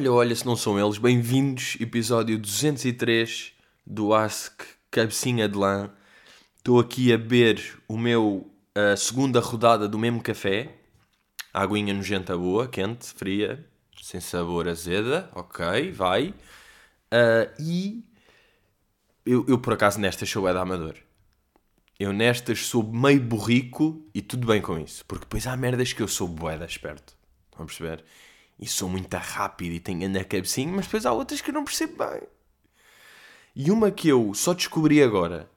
Olha, olha, se não são eles, bem-vindos, episódio 203 do Ask Cabecinha de Lã. Estou aqui a beber o meu a segunda rodada do mesmo café. Aguinha nojenta boa, quente, fria, sem sabor azeda, ok, vai. Uh, e eu, eu, por acaso nestas sou é da amador. Eu nestas sou meio burrico e tudo bem com isso. Porque depois há merdas que eu sou boeda esperto. Estão a perceber? E sou muito rápido e tenho na cabecinha, mas depois há outras que eu não percebo bem. E uma que eu só descobri agora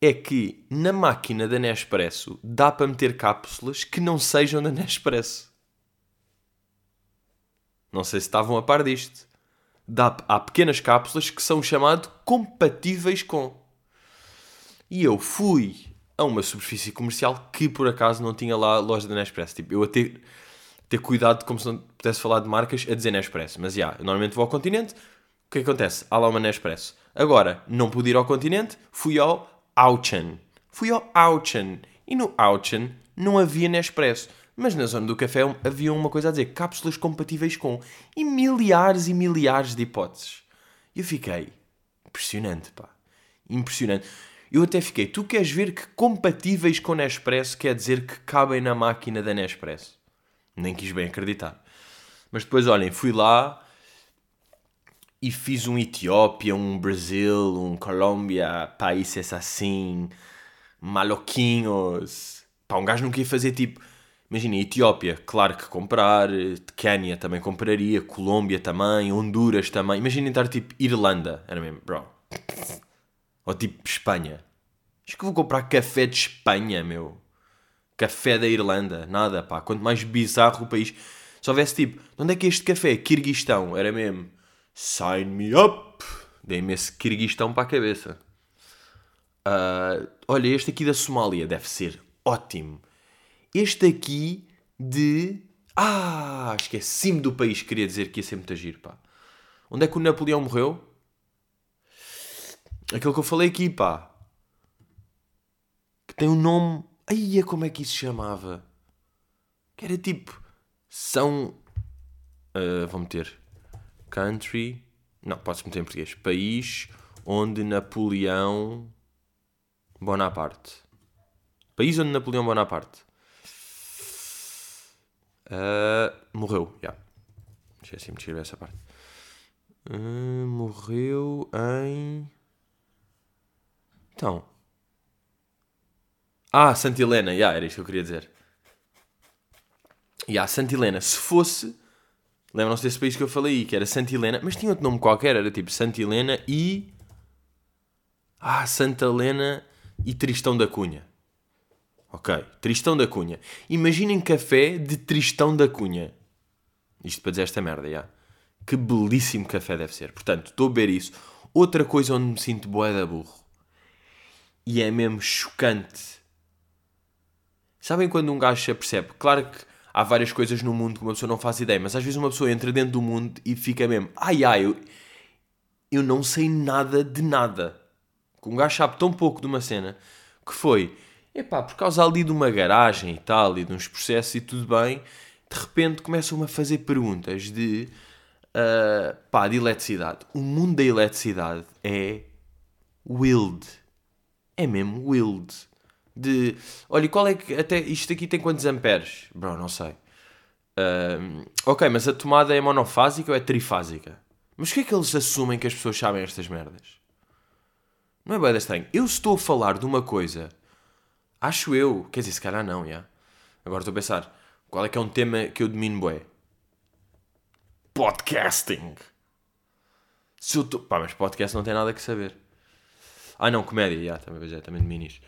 é que na máquina da Nespresso dá para meter cápsulas que não sejam da Nespresso. Não sei se estavam a par disto. Dá, há pequenas cápsulas que são chamadas compatíveis com. E eu fui a uma superfície comercial que por acaso não tinha lá loja da Nespresso. Tipo, eu a ter, cuidado, como se não pudesse falar de marcas, a dizer Nespresso. Mas já, yeah, normalmente vou ao continente. O é que acontece? Há lá uma Nespresso. Agora, não pude ir ao continente, fui ao Auchan. Fui ao Auchan. E no Auchan não havia Nespresso. Mas na zona do café havia uma coisa a dizer: cápsulas compatíveis com. E milhares e milhares de hipóteses. E eu fiquei. Impressionante, pá. Impressionante. Eu até fiquei. Tu queres ver que compatíveis com Nespresso quer dizer que cabem na máquina da Nespresso? Nem quis bem acreditar. Mas depois, olhem, fui lá e fiz um Etiópia, um Brasil, um Colômbia, países assim, maloquinhos. Pá, um gajo não queria fazer tipo. Imagina, Etiópia, claro que comprar, Quénia também compraria, Colômbia também, Honduras também. Imagina estar tipo Irlanda, era mesmo, bro. Ou tipo Espanha. Acho que vou comprar café de Espanha, meu. Café da Irlanda, nada, pá. Quanto mais bizarro o país. Se houvesse tipo, onde é que é este café? Kirguistão, era mesmo. Sign me up! Dei-me esse Kirguistão para a cabeça. Uh, olha, este aqui da Somália deve ser ótimo. Este aqui de. Ah, esqueci-me do país que queria dizer que ia ser muito agir, pá. Onde é que o Napoleão morreu? Aquele que eu falei aqui, pá. Que tem um nome. Ai, como é que isso chamava? Que era tipo. São. Uh, vou meter country. Não, pode-se meter em português. País onde Napoleão Bonaparte. País onde Napoleão Bonaparte uh, morreu. Já. Yeah. Esqueci-me de escrever essa parte. Uh, morreu em. Então. Ah, Santa Helena. Já, yeah, era isto que eu queria dizer. Já, yeah, Santa Helena. Se fosse Lembram-se desse país que eu falei, que era Santa Helena, mas tinha outro nome qualquer, era tipo Santa Helena e. Ah, Santa Helena e Tristão da Cunha. Ok, Tristão da Cunha. Imaginem café de Tristão da Cunha. Isto para dizer esta merda, já. Que belíssimo café deve ser. Portanto, estou a beber isso. Outra coisa onde me sinto boé da burro. E é mesmo chocante. Sabem quando um gajo se apercebe? Claro que há várias coisas no mundo que uma pessoa não faz ideia, mas às vezes uma pessoa entra dentro do mundo e fica mesmo, ai ai, eu, eu não sei nada de nada. Um gajo sabe tão pouco de uma cena que foi, epá, por causa ali de uma garagem e tal, e de uns processos e tudo bem, de repente começam-me a fazer perguntas de, uh, pá, de eletricidade. O mundo da eletricidade é wild. É mesmo wild de olha, qual é que até isto aqui tem quantos amperes? Bro, não sei. Ok, mas a tomada é monofásica ou é trifásica? Mas o que é que eles assumem que as pessoas sabem estas merdas? Não é bem estranho. Eu estou a falar de uma coisa, acho eu, quer dizer, se calhar não, já. Agora estou a pensar, qual é que é um tema que eu domino bué? Podcasting. Se eu tô... Pá, mas podcast não tem nada que saber. Ah não, comédia, já, também, é, também domino isto.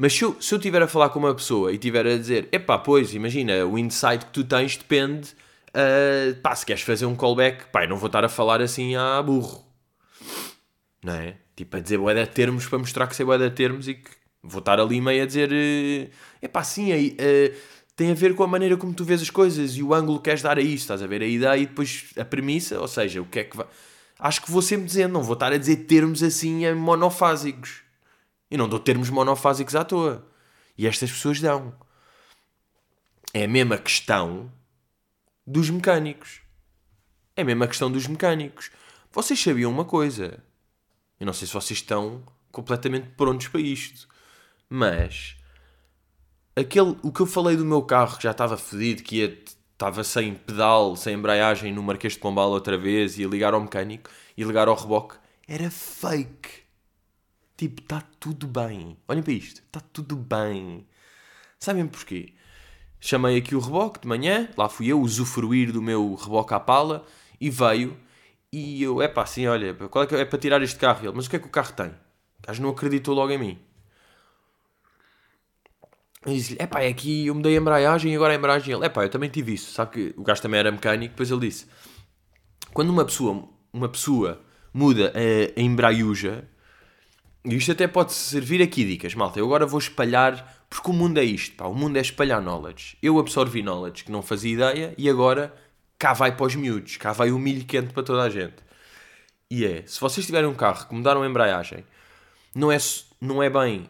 Mas se eu, se eu tiver a falar com uma pessoa e tiver a dizer, epá, pois, imagina, o insight que tu tens depende, uh, pá, se queres fazer um callback, pá, não vou estar a falar assim a burro. Não é? Tipo, a dizer de termos para mostrar que sei de termos e que vou estar ali meio a dizer, uh, epá, sim, aí, uh, tem a ver com a maneira como tu vês as coisas e o ângulo que queres dar a isso, estás a ver? A ideia e depois a premissa, ou seja, o que é que vai... Acho que vou sempre dizendo, não vou estar a dizer termos assim monofásicos. Eu não dou termos monofásicos à toa. E estas pessoas dão. É a mesma questão dos mecânicos. É a questão dos mecânicos. Vocês sabiam uma coisa. Eu não sei se vocês estão completamente prontos para isto. Mas aquele, o que eu falei do meu carro que já estava fedido, que ia, estava sem pedal, sem embreagem no Marquês de Pombal outra vez, ia ligar ao mecânico e ligar ao reboque, era fake. Tipo, está tudo bem. Olhem para isto, está tudo bem. Sabem porquê? Chamei aqui o reboque de manhã, lá fui eu usufruir do meu reboque à pala e veio. E eu, é pá, assim, olha, qual é, que é para tirar este carro? Ele, mas o que é que o carro tem? O gajo não acreditou logo em mim. E disse-lhe, epá, é aqui eu mudei a embreagem e agora a embreagem. Ele, epá, eu também tive isso. Sabe que o gajo também era mecânico. Depois ele disse, quando uma pessoa, uma pessoa muda a, a embreiuja, e isto até pode servir aqui dicas, malta. Eu agora vou espalhar, porque o mundo é isto, pá. O mundo é espalhar knowledge. Eu absorvi knowledge que não fazia ideia e agora cá vai para os miúdos, cá vai o milho quente para toda a gente. E é, se vocês tiverem um carro que mudaram a embreagem, não é, não é bem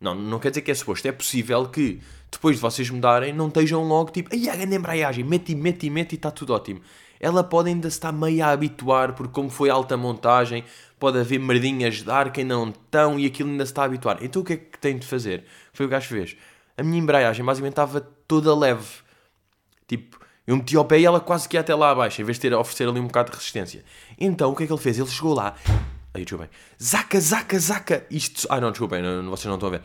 não, não quer dizer que é suposto. É possível que depois de vocês mudarem não estejam logo tipo, ai, a grande embreagem, mete, mete, mete e está tudo ótimo. Ela pode ainda estar meio a habituar, porque como foi alta montagem, pode haver merdinhas de ar que não estão e aquilo ainda se está a habituar. Então o que é que tem de fazer? Foi o que gajo fez. A minha embreagem basicamente estava toda leve. Tipo, eu meti ao pé e ela quase que ia até lá abaixo, em vez de ter a oferecer ali um bocado de resistência. Então o que é que ele fez? Ele chegou lá Aí, desculpem. Zaca, zaca, zaca. Isto. Ah, não, desculpem, não, vocês não estão a ver.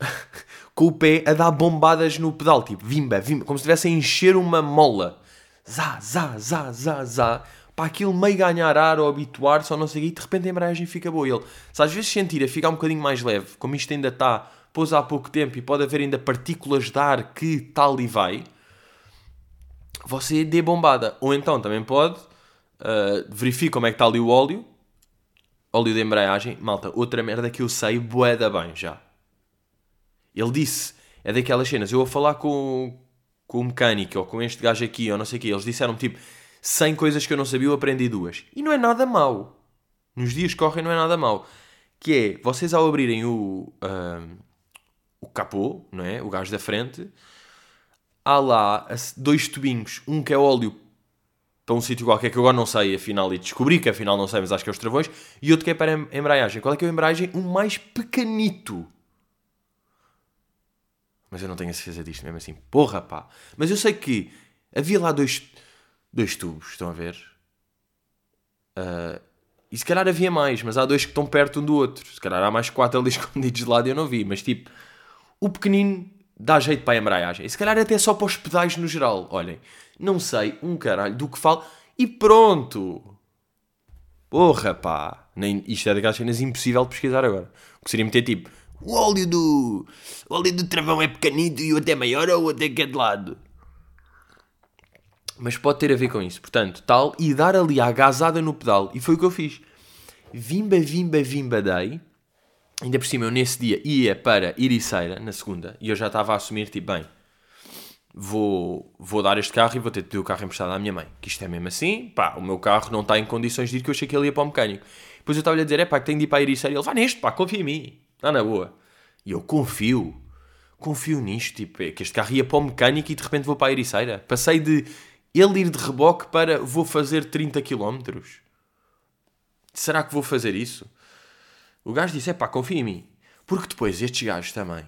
Com o pé a dar bombadas no pedal, tipo, vimba, vimba, como se estivesse a encher uma mola. Zá, zá, zá, zá, zá. Para aquilo meio ganhar ar ou habituar, só não sei o quê, e de repente a embreagem fica boa. Ele, se às vezes sentir a ficar um bocadinho mais leve, como isto ainda está, pôs há pouco tempo e pode haver ainda partículas de ar que tal e vai, você dê bombada. Ou então também pode, uh, verifique como é que está ali o óleo, óleo de embreagem, malta, outra merda que eu sei, boeda bem já. Ele disse, é daquelas cenas, eu vou falar com, com o mecânico ou com este gajo aqui ou não sei o quê, eles disseram tipo 100 coisas que eu não sabia, eu aprendi duas. E não é nada mau. Nos dias que correm não é nada mau. Que é, vocês ao abrirem o, o capô, não é? O gajo da frente, há lá dois tubinhos, um que é óleo para um sítio qualquer que eu agora não sei, afinal, e descobri que afinal não sei, mas acho que é os travões, e outro que é para a embreagem. Qual é que é a embreagem? Um mais pequenito. Mas eu não tenho a certeza disto mesmo assim. Porra, pá. Mas eu sei que havia lá dois, dois tubos, estão a ver? Uh, e se calhar havia mais, mas há dois que estão perto um do outro. Se calhar há mais quatro ali escondidos de lado e eu não vi. Mas tipo, o pequenino dá jeito para a embreagem. E se calhar até só para os pedais no geral. Olhem, não sei um caralho do que falo e pronto. Porra, pá. Nem, isto é daquelas cenas impossível de pesquisar agora. O que seria meter tipo: o óleo do. O óleo do travão é pequenito e o outro é maior ou o outro é que é de lado. Mas pode ter a ver com isso. Portanto, tal, e dar ali a agazada no pedal. E foi o que eu fiz. Vimba, vimba, vimba, dei. Ainda por cima, eu nesse dia ia para Iriceira, na segunda, e eu já estava a assumir, tipo, bem, vou, vou dar este carro e vou ter de pedir o carro emprestado à minha mãe. Que isto é mesmo assim, pá, o meu carro não está em condições de ir, que eu achei que ele ia para o mecânico. Depois eu estava-lhe a dizer, é pá, que tenho de ir para a Ericeira. E ele, vai neste, pá, confia em mim. Está na boa. E eu confio. Confio nisto, tipo, é que este carro ia para o mecânico e de repente vou para a Ericeira. Passei de ele ir de reboque para vou fazer 30 km. Será que vou fazer isso? O gajo disse, é pá, confia em mim. Porque depois estes gajos também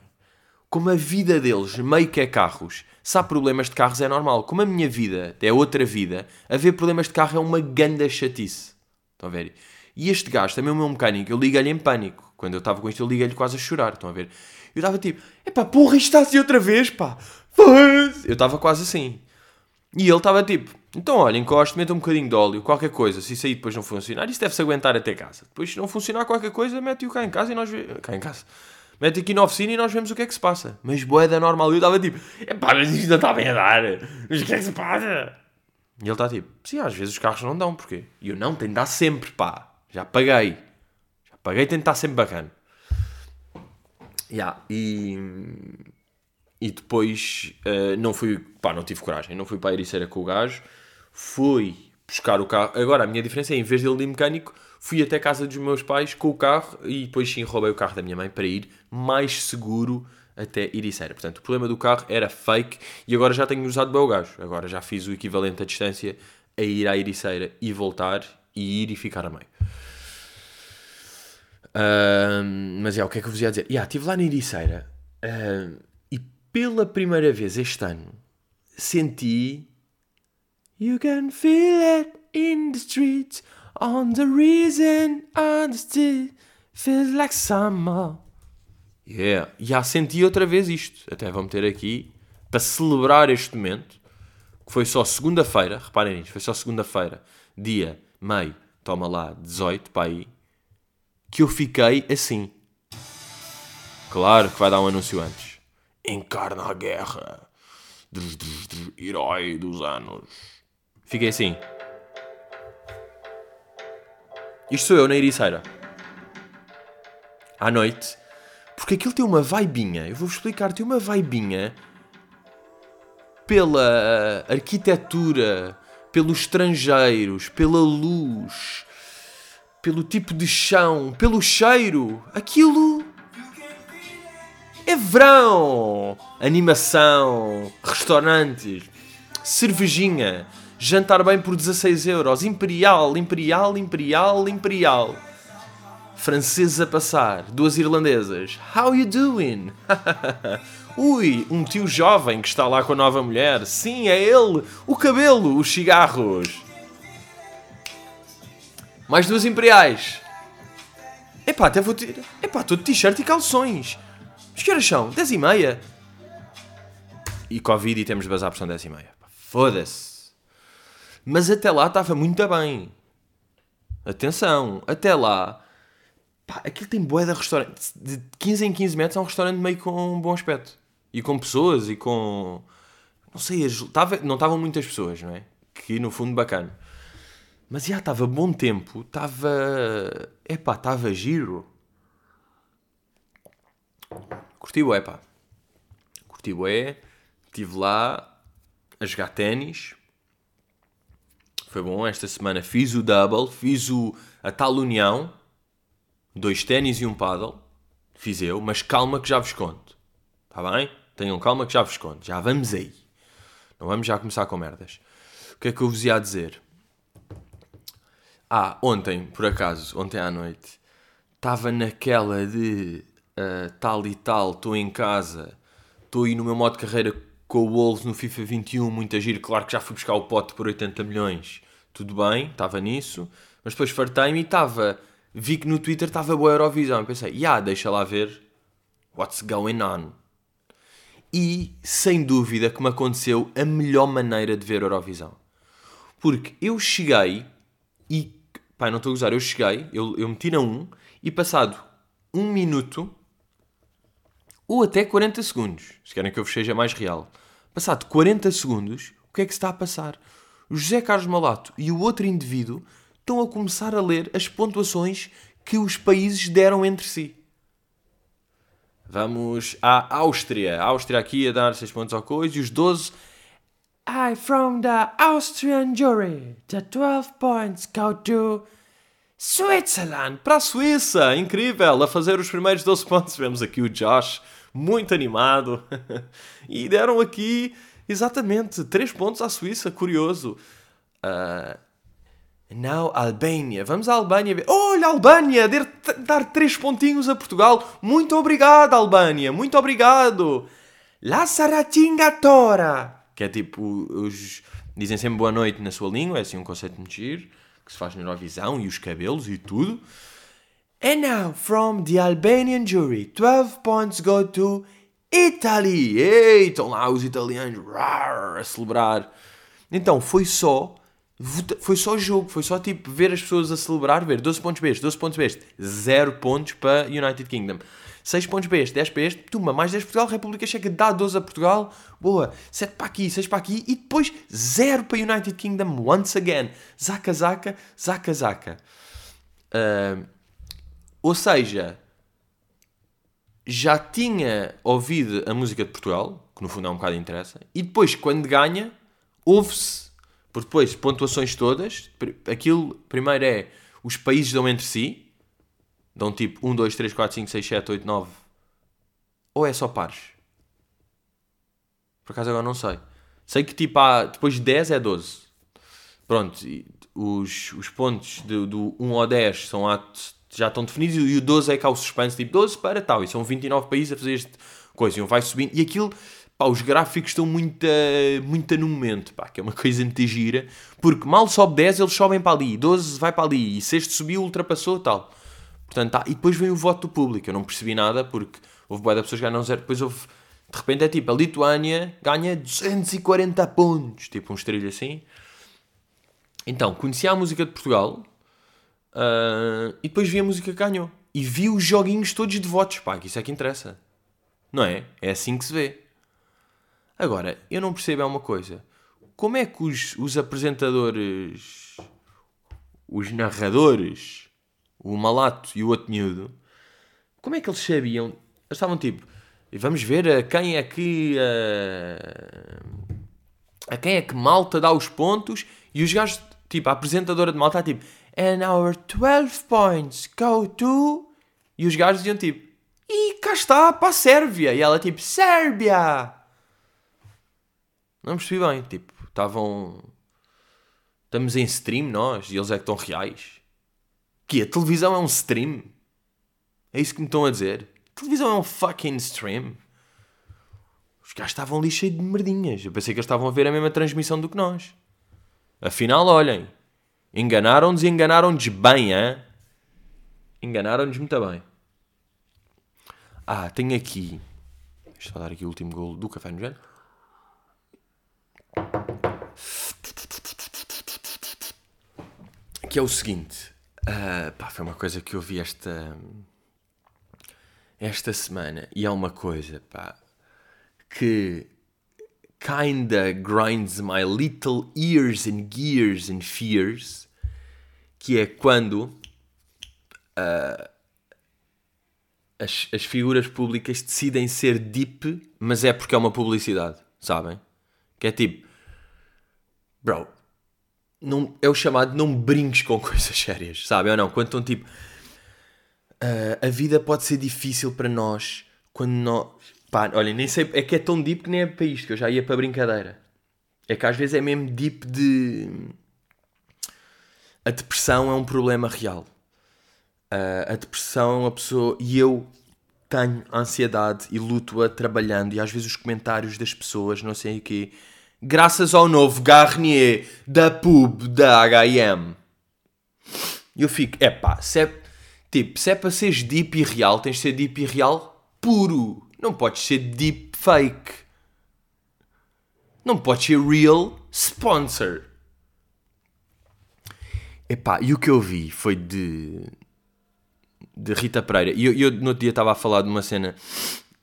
como a vida deles meio que é carros, se há problemas de carros é normal. Como a minha vida é outra vida, haver problemas de carro é uma ganda chatice. Estão a ver? E este gajo, também o meu mecânico, eu liguei-lhe em pânico. Quando eu estava com isto, eu liguei-lhe quase a chorar. Estão a ver? Eu estava tipo, epá, porra, isto está assim outra vez, pá. Eu estava quase assim. E ele estava tipo, então olha, encosto, mete um bocadinho de óleo, qualquer coisa. Se isso aí depois não funcionar, isso deve-se aguentar até casa. Depois, se não funcionar qualquer coisa, mete-o cá em casa e nós. Cá em casa mete aqui na oficina e nós vemos o que é que se passa. Mas boeda normal. E eu estava tipo, epá, mas isto não está bem a dar. Mas o que é que se passa? E ele está tipo, sim, às vezes os carros não dão, porquê? E eu não, tem de dar sempre, pá. Já paguei. Paguei, tem de estar sempre bacana. Yeah, e, e depois uh, não fui, pá, não tive coragem. Não fui para a Ericeira com o gajo. Fui buscar o carro. Agora, a minha diferença é, em vez de ir mecânico, fui até casa dos meus pais com o carro e depois sim roubei o carro da minha mãe para ir mais seguro até Iriceira. Portanto, o problema do carro era fake e agora já tenho usado bem o gajo. Agora já fiz o equivalente à distância a ir à Ericeira e voltar, e ir e ficar a meio. Mas é, o que é que eu vos ia dizer? Yeah, estive lá na Ericeira ahm, e pela primeira vez este ano senti You can feel it in the streets On the reason, street Feels like summer. Yeah, já senti outra vez isto. Até vou meter aqui Para celebrar este momento Que foi só segunda-feira Reparem nisto, foi só segunda-feira Dia, meio, toma lá 18 para aí Que eu fiquei assim Claro que vai dar um anúncio antes Encarna a guerra Drus, drus, drus, Herói dos anos Fiquei assim isto sou eu na Ericeira. À noite. Porque aquilo tem uma vaibinha. Eu vou-vos explicar. Tem uma vaibinha pela arquitetura, pelos estrangeiros, pela luz, pelo tipo de chão, pelo cheiro. Aquilo é verão. Animação, restaurantes, cervejinha Jantar bem por 16 euros. Imperial, Imperial, Imperial, Imperial. Franceses a passar. Duas irlandesas. How you doing? Ui, um tio jovem que está lá com a nova mulher. Sim, é ele. O cabelo, os cigarros. Mais duas imperiais. Epá, até vou ter... Epá, estou de t-shirt e calções. Mas que horas são? 10 e meia. E Covid e temos de bazar por são 10 e meia. Foda-se. Mas até lá estava muito bem. Atenção, até lá. Pá, aquilo tem boé de restaurante. De 15 em 15 metros é um restaurante meio com um bom aspecto. E com pessoas e com. Não sei, tava, não estavam muitas pessoas, não é? Que no fundo bacana. Mas já estava bom tempo, estava. Epá, estava giro. Curti bué, pá. Curti bué. Estive lá a jogar ténis foi bom. Esta semana fiz o double, fiz o, a tal união, dois ténis e um paddle. Fiz eu, mas calma que já vos conto. Está bem? Tenham calma que já vos conto. Já vamos aí. Não vamos já começar com merdas. O que é que eu vos ia dizer? Ah, ontem, por acaso, ontem à noite, estava naquela de uh, tal e tal, estou em casa, estou aí no meu modo de carreira com o Wolves no FIFA 21, muito agir. Claro que já fui buscar o pote por 80 milhões tudo bem, estava nisso, mas depois fartei-me e estava, vi que no Twitter estava boa Eurovisão, e pensei, yeah, deixa lá ver what's going on. E, sem dúvida, que me aconteceu a melhor maneira de ver Eurovisão. Porque eu cheguei e, pai, não estou a usar, eu cheguei, eu, eu meti na 1 e passado um minuto ou até 40 segundos, se querem que eu vos seja mais real, passado 40 segundos, o que é que se está a passar? o José Carlos Malato e o outro indivíduo estão a começar a ler as pontuações que os países deram entre si. Vamos à Áustria. A Áustria aqui a dar 6 pontos ao coisa e os 12. I from the Austrian jury. The 12 points go to Switzerland. Para a Suíça. Incrível. A fazer os primeiros 12 pontos. Vemos aqui o Josh muito animado. e deram aqui Exatamente, 3 pontos à Suíça, curioso. Uh, now Albânia. Vamos à Albânia ver. Olha, Albânia, dar 3 pontinhos a Portugal. Muito obrigado, Albânia, muito obrigado. La Saratinga Tora. Que é tipo, os dizem sempre boa noite na sua língua, é assim um conceito muito giro, que se faz na Eurovisão, e os cabelos e tudo. And now, from the Albanian jury, 12 points go to Italy! Ei, estão lá os italianos rar, a celebrar. Então foi só foi só jogo, foi só tipo ver as pessoas a celebrar, ver 12 pontos este, 12 pontos este, 0 pontos para United Kingdom. 6 pontos para este, 10 para este, toma, mais 10 para Portugal, República Checa dá 12 a Portugal, boa, 7 para aqui, 6 para aqui e depois 0 para United Kingdom once again. Zaca, zaca, zaca, zaca. Uh, ou seja, já tinha ouvido a música de Portugal, que no fundo é um bocado interessa, e depois, quando ganha, ouve-se, por depois, pontuações todas, aquilo, primeiro é, os países dão entre si, dão tipo 1, 2, 3, 4, 5, 6, 7, 8, 9, ou é só pares? Por acaso agora não sei. Sei que tipo há, depois de 10 é 12. pronto, os, os pontos do, do 1 ao 10 são a, já estão definidos e o 12 é cá o suspense, tipo 12 para tal, e são 29 países a fazer este coisa, e um vai subindo, e aquilo, pá, os gráficos estão muito, muito no momento, pá, que é uma coisa muito gira, porque mal sobe 10, eles sobem para ali, 12 vai para ali, e sexto subiu, ultrapassou, tal. Portanto, tá, e depois vem o voto do público, eu não percebi nada, porque houve boa de pessoas que ganham zero, depois houve, de repente é tipo, a Lituânia ganha 240 pontos, tipo um estrelho assim. Então, conheci a música de Portugal, uh, e depois vi a música que ganhou. E vi os joguinhos todos de votos, pá, que isso é que interessa. Não é? É assim que se vê. Agora, eu não percebo é uma coisa. Como é que os, os apresentadores, os narradores, o malato e o outro miúdo, como é que eles sabiam? Eles estavam tipo, vamos ver a quem é que. A, a quem é que malta dá os pontos e os gajos, tipo, a apresentadora de malta tipo, and our 12 points go to. E os gajos diziam tipo, e cá está, para a Sérvia. E ela tipo, Sérvia! Não percebi bem, tipo, estavam. Estamos em stream nós e eles é que estão reais. Que a televisão é um stream? É isso que me estão a dizer? A televisão é um fucking stream? Os gajos estavam ali cheios de merdinhas. Eu pensei que eles estavam a ver a mesma transmissão do que nós. Afinal, olhem. Enganaram-nos e enganaram-nos bem, hein? Enganaram-nos muito bem. Ah, tenho aqui. Deixa eu dar aqui o último gol do Café no Gelo. Que é o seguinte. Uh, pá, foi uma coisa que eu vi esta. Esta semana. E é uma coisa, pá. Que. Kinda grinds my little ears and gears and fears. Que é quando. Uh, as, as figuras públicas decidem ser deep, mas é porque é uma publicidade, sabem? Que é tipo, bro, não, é o chamado não brinques com coisas sérias, sabem ou não? Quando estão tipo, uh, a vida pode ser difícil para nós quando nós, pá, olha, nem sei, é que é tão deep que nem é para isto, que eu já ia para brincadeira. É que às vezes é mesmo deep de. A depressão é um problema real. Uh, a depressão, a pessoa. E eu tenho ansiedade e luto-a trabalhando, e às vezes os comentários das pessoas, não sei o quê, graças ao novo Garnier da pub da HM. Eu fico, é pá, se é, tipo, se é para seres deep e real, tens de ser deep e real puro. Não podes ser deep fake. Não podes ser real sponsor. Epá, e o que eu vi foi de de Rita Pereira. E eu, eu no outro dia estava a falar de uma cena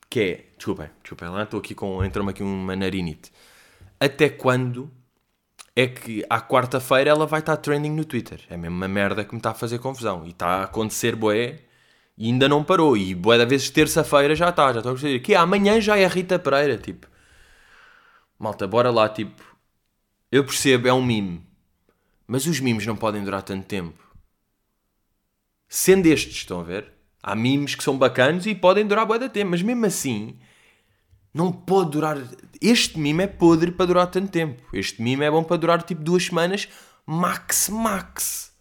que é. Desculpem, desculpem lá, estou aqui com. Entrou-me aqui uma narinite. Até quando é que à quarta-feira ela vai estar trending no Twitter? É mesmo uma merda que me está a fazer confusão. E está a acontecer boé e ainda não parou. E boé da vez terça-feira já está, já estou a dizer que amanhã já é Rita Pereira, tipo. Malta, bora lá, tipo. Eu percebo, é um mime. Mas os memes não podem durar tanto tempo. Sendo estes, estão a ver? Há memes que são bacanos e podem durar boa da tempo, mas mesmo assim, não pode durar. Este meme é podre para durar tanto tempo. Este meme é bom para durar tipo duas semanas, max, max.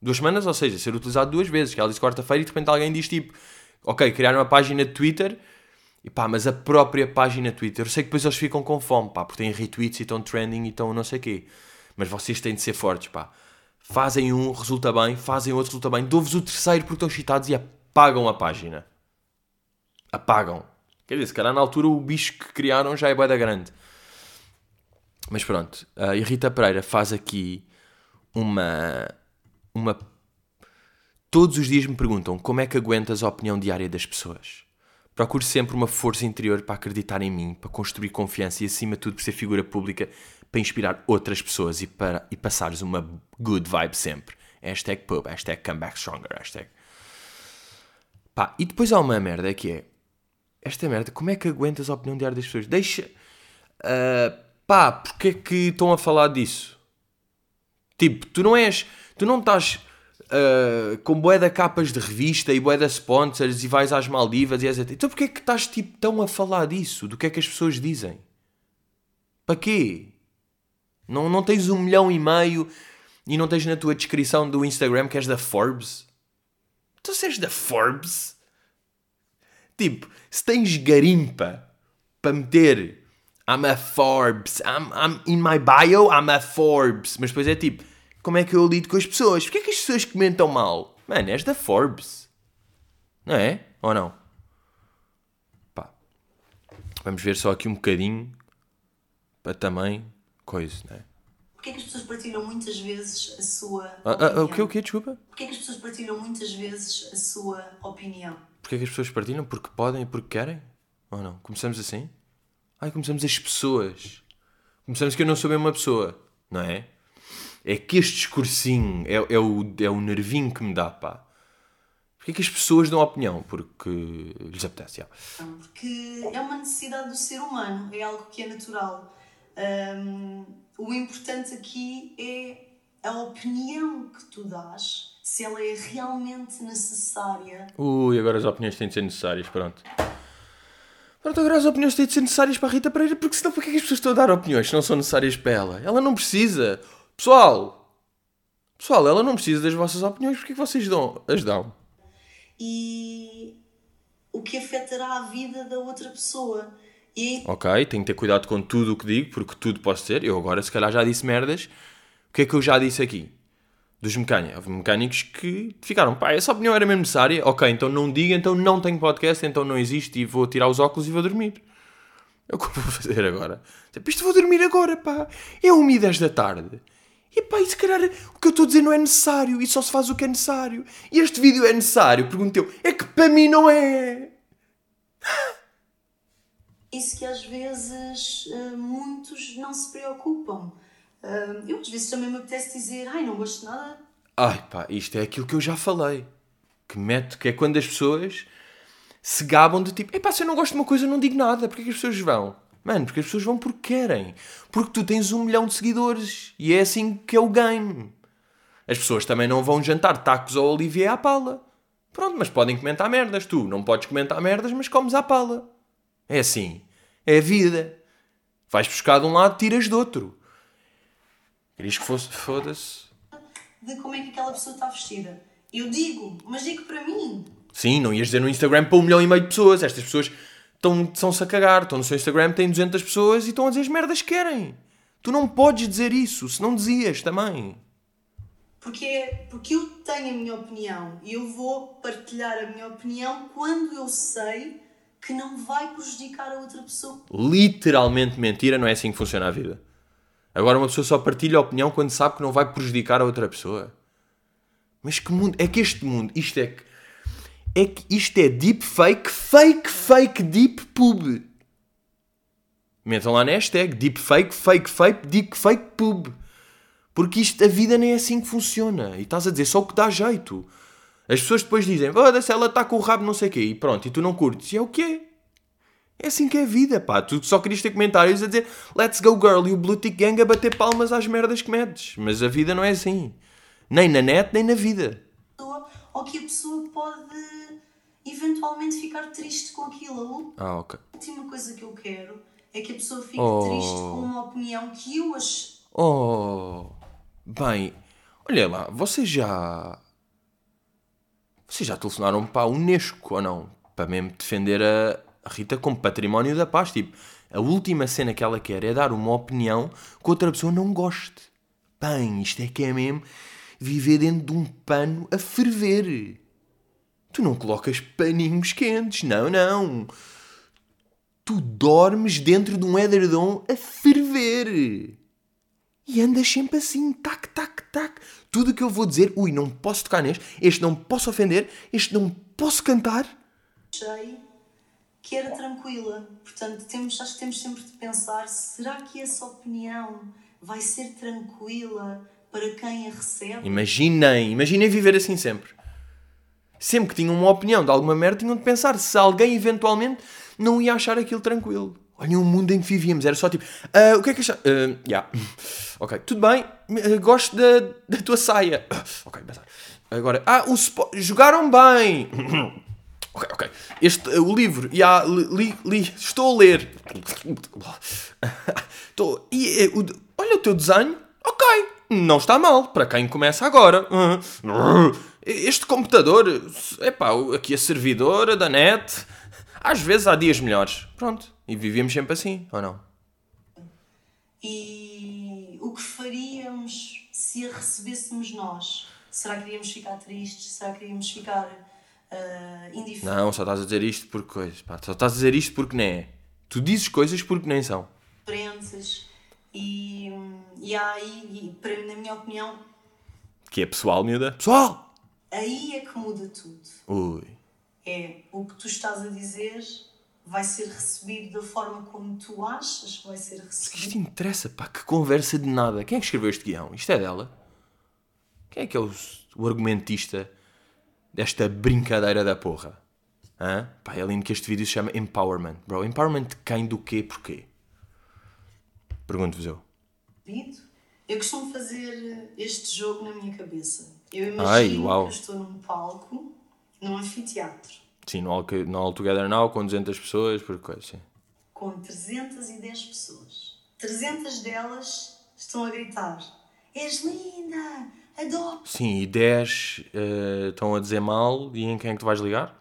Duas semanas, ou seja, ser utilizado duas vezes. Que ela disse quarta-feira e de repente alguém diz tipo, ok, criar uma página de Twitter e pá, mas a própria página Twitter, eu sei que depois eles ficam com fome, pá, porque têm retweets e estão trending e estão não sei o quê. Mas vocês têm de ser fortes, pá fazem um, resulta bem, fazem outro, resulta bem, dou-vos o terceiro porque estão excitados e apagam a página. Apagam. Quer dizer, se calhar na altura o bicho que criaram já é boeda grande. Mas pronto, a Rita Pereira faz aqui uma. uma. Todos os dias me perguntam como é que aguentas a opinião diária das pessoas. Procuro sempre uma força interior para acreditar em mim, para construir confiança e, acima de tudo, por ser figura pública, para inspirar outras pessoas e, para, e passares uma good vibe sempre. Hashtag pub, hashtag comeback stronger, hashtag. Pá, e depois há uma merda que é. Esta merda, como é que aguentas a opinião diária das pessoas? Deixa. Uh, pá, porque é que estão a falar disso? Tipo, tu não és. Tu não estás uh, com bué capas de revista e bué sponsors e vais às Maldivas e etc. Então porquê é que estás tipo, tão a falar disso? Do que é que as pessoas dizem? Para quê? Não, não tens um milhão e meio e não tens na tua descrição do Instagram que és da Forbes? Tu se és da Forbes? Tipo, se tens garimpa para meter I'm a Forbes, I'm, I'm in my bio, I'm a Forbes, mas depois é tipo, como é que eu lido com as pessoas? Porquê é que as pessoas comentam mal? Mano, és da Forbes. Não é? Ou não? Pá. Vamos ver só aqui um bocadinho para também coisa, não é? Porquê é que as pessoas partilham muitas vezes a sua Ah, ah, opinião? o que, o que, desculpa? Porquê é que as pessoas partilham muitas vezes a sua opinião? Porquê é que as pessoas partilham? Porque podem e porque querem? Ou não? Começamos assim? Ai, começamos as pessoas. Começamos que eu não sou bem uma pessoa, não é? É que este discursinho é, é, o, é o nervinho que me dá, pá. Porquê é que as pessoas dão opinião? Porque lhes apetece, já. Porque é uma necessidade do ser humano, é algo que é natural. Hum, o importante aqui é a opinião que tu dás, se ela é realmente necessária. Ui, agora as opiniões têm de ser necessárias, pronto. Pronto, agora as opiniões têm de ser necessárias para a Rita Pereira, porque senão para que é que as pessoas estão a dar opiniões se não são necessárias para ela? Ela não precisa. Pessoal! Pessoal, ela não precisa das vossas opiniões, porque é que vocês dão, as dão? E o que afetará a vida da outra pessoa. E Ok, tenho que ter cuidado com tudo o que digo, porque tudo posso ser. Eu agora, se calhar, já disse merdas. O que é que eu já disse aqui? Dos mecânicos. Houve mecânicos que ficaram, pá, essa opinião era mesmo necessária. Ok, então não diga, então não tenho podcast, então não existe e vou tirar os óculos e vou dormir. É o que eu vou fazer agora. Tipo, isto vou dormir agora, pá. É 1 e 10 da tarde. E pá, e se calhar o que eu estou a dizer não é necessário e só se faz o que é necessário. E este vídeo é necessário? Pergunto eu. É que para mim não é. isso que às vezes eh, muitos não se preocupam. Eu às vezes também me apetece dizer, ai, não gosto de nada Ai pá, isto é aquilo que eu já falei. Que mete, que é quando as pessoas se gabam de tipo, epá, se eu não gosto de uma coisa, eu não digo nada. Porquê que as pessoas vão? Mano, porque as pessoas vão porque querem. Porque tu tens um milhão de seguidores. E é assim que é o game. As pessoas também não vão jantar tacos ao Olivier à pala. Pronto, mas podem comentar merdas. Tu não podes comentar merdas, mas comes à pala. É assim. É a vida. Vais buscar de um lado, tiras do outro. Querias que fosse. Foda-se. de como é que aquela pessoa está vestida. Eu digo, mas digo para mim. Sim, não ias dizer no Instagram para um milhão e meio de pessoas. Estas pessoas estão, estão-se a cagar. Estão no seu Instagram, têm 200 pessoas e estão a dizer as merdas que querem. Tu não podes dizer isso, se não dizias também. Porque, é- porque eu tenho a minha opinião e eu vou partilhar a minha opinião quando eu sei que não vai prejudicar a outra pessoa. Literalmente mentira, não é assim que funciona a vida. Agora uma pessoa só partilha a opinião quando sabe que não vai prejudicar a outra pessoa. Mas que mundo. É que este mundo, isto é que. É que isto é deep fake, fake, fake, deep pub. Metam lá na hashtag deep fake, fake, fake, deep fake pub. Porque isto, a vida nem é assim que funciona. E estás a dizer só o que dá jeito. As pessoas depois dizem, foda-se, ela está com o rabo não sei o quê. E pronto, e tu não curtes. E é o quê? É assim que é a vida, pá. Tu só querias ter comentários a dizer Let's go girl e o Blue Tick Gang a bater palmas às merdas que metes. Mas a vida não é assim. Nem na net, nem na vida. Ou que a pessoa pode eventualmente ficar triste com aquilo. A Ah, ok. última coisa que eu quero é que a pessoa fique Oh. triste com uma opinião que eu acho. Oh, bem, olha lá, vocês já. Vocês já telefonaram para a Unesco ou não? Para mesmo defender a a Rita como património da paz. Tipo, a última cena que ela quer é dar uma opinião que outra pessoa não goste. Bem, isto é que é mesmo viver dentro de um pano a ferver. Tu não colocas paninhos quentes, não, não. Tu dormes dentro de um edredom a ferver. E andas sempre assim, tac, tac, tac. Tudo o que eu vou dizer, ui, não posso tocar neste, este não posso ofender, este não posso cantar. Que era tranquila. Portanto, temos, acho que temos sempre de pensar: será que essa opinião vai ser tranquila para quem a recebe? Imaginem, imaginem viver assim sempre. Sempre que tinham uma opinião de alguma merda, tinham de pensar se alguém eventualmente não ia achar aquilo tranquilo. Olhem o mundo em que vivíamos, era só tipo, "Ah, o que é que achas? Uh, yeah. Ok, tudo bem, eh, gosto da, da tua saia. ok, bazar. Agora, ah, o jogaram bem. ok, ok. Este, eh, o livro, li, li, li, estou a ler. estou, e, eh, o, olha o teu desenho, ok, não está mal, para quem começa agora. Este computador, epá, aqui a servidora da net, às vezes há dias melhores. Pronto, e vivíamos sempre assim, ou não? E o que faríamos se a recebêssemos nós? Será que iríamos ficar tristes? Será que iríamos ficar uh, indiferentes? Não, só estás a dizer isto porque coisas, pá, só estás a dizer isto porque nem é. Tu dizes coisas porque nem são. E, e há aí, e, para, na minha opinião, Que é pessoal, miúda? Pessoal! aí é que muda tudo. Ui. É o que tu estás a dizer vai ser recebido da forma como tu achas que vai ser recebido. Isto interessa, pá, que conversa de nada. Quem é que escreveu este guião? Isto é dela? Quem é que é o, o argumentista desta brincadeira da porra? Hã? Pá, é lindo que este vídeo se chama Empowerment. Bro, Empowerment de quem, do quê, porquê? Pergunto-vos eu. Eu costumo fazer este jogo na minha cabeça. Eu imagino Ai, que eu estou num palco, num anfiteatro, Sim, no All, no All Together Now, com 200 pessoas, por coisa, sim. com 310 pessoas. 300 delas estão a gritar: És linda! Adopte! Sim, e 10 eh, estão a dizer mal, e em quem é que tu vais ligar?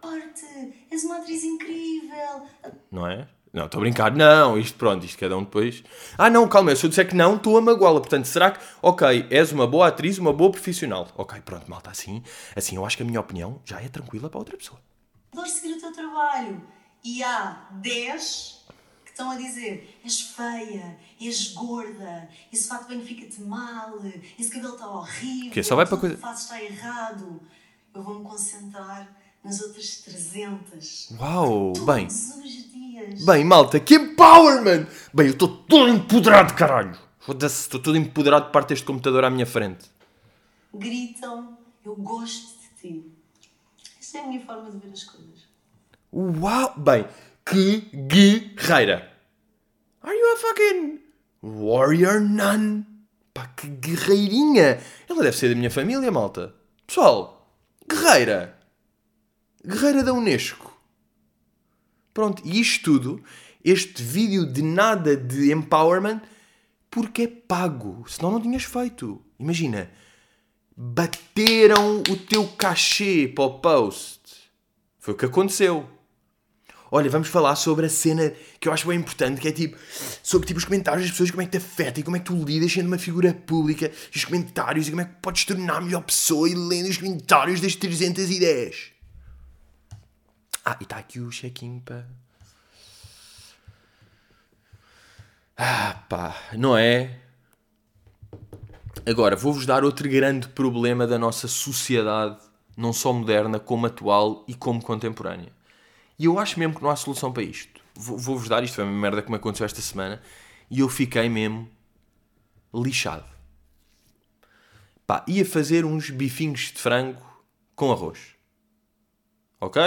És uma atriz incrível! Não é? Não, estou a brincar. Não, isto pronto, isto cada um depois. Ah, não, calma, se eu disser que não, estou a magoá-la. Portanto, será que, ok, és uma boa atriz, uma boa profissional. Ok, pronto, malta, assim, assim eu acho que a minha opinião já é tranquila para outra pessoa. Adoro seguir o teu trabalho. E há 10 que estão a dizer: és feia, és gorda, esse fato bem fica-te mal, esse cabelo está horrível, Que só vai para coisa- que fazes está errado. Eu vou-me concentrar nas outras 300. Uau, bem. Todos os dias. Bem, malta, que empowerment! Bem, eu estou todo empoderado, caralho! Foda-se, estou todo empoderado de parte deste computador à minha frente. Gritam: eu gosto de ti. Esta é a minha forma de ver as coisas. Uau! Bem, que guerreira! Are you a fucking warrior nun? Pá, que guerreirinha! Ela deve ser da minha família, malta. Pessoal, guerreira! Guerreira da Unesco. Pronto, e isto tudo, este vídeo de nada de empowerment, porque é pago. Senão não tinhas feito. Imagina, bateram o teu cachê para o post. Foi o que aconteceu. Olha, vamos falar sobre a cena que eu acho bem importante, que é tipo, sobre tipo, os comentários das pessoas, como é que te afeta e como é que tu lidas sendo uma figura pública, e os comentários, e como é que podes tornar a melhor pessoa e lendo os comentários das 310. Ah, e está aqui o check-in para... Ah, pá, não é? Agora, vou-vos dar outro grande problema da nossa sociedade, não só moderna, como atual e como contemporânea. E eu acho mesmo que não há solução para isto. Vou- Vou-vos dar isto, foi uma merda que me aconteceu esta semana, e eu fiquei mesmo lixado. Pá, ia fazer uns bifinhos de frango com arroz. Ok?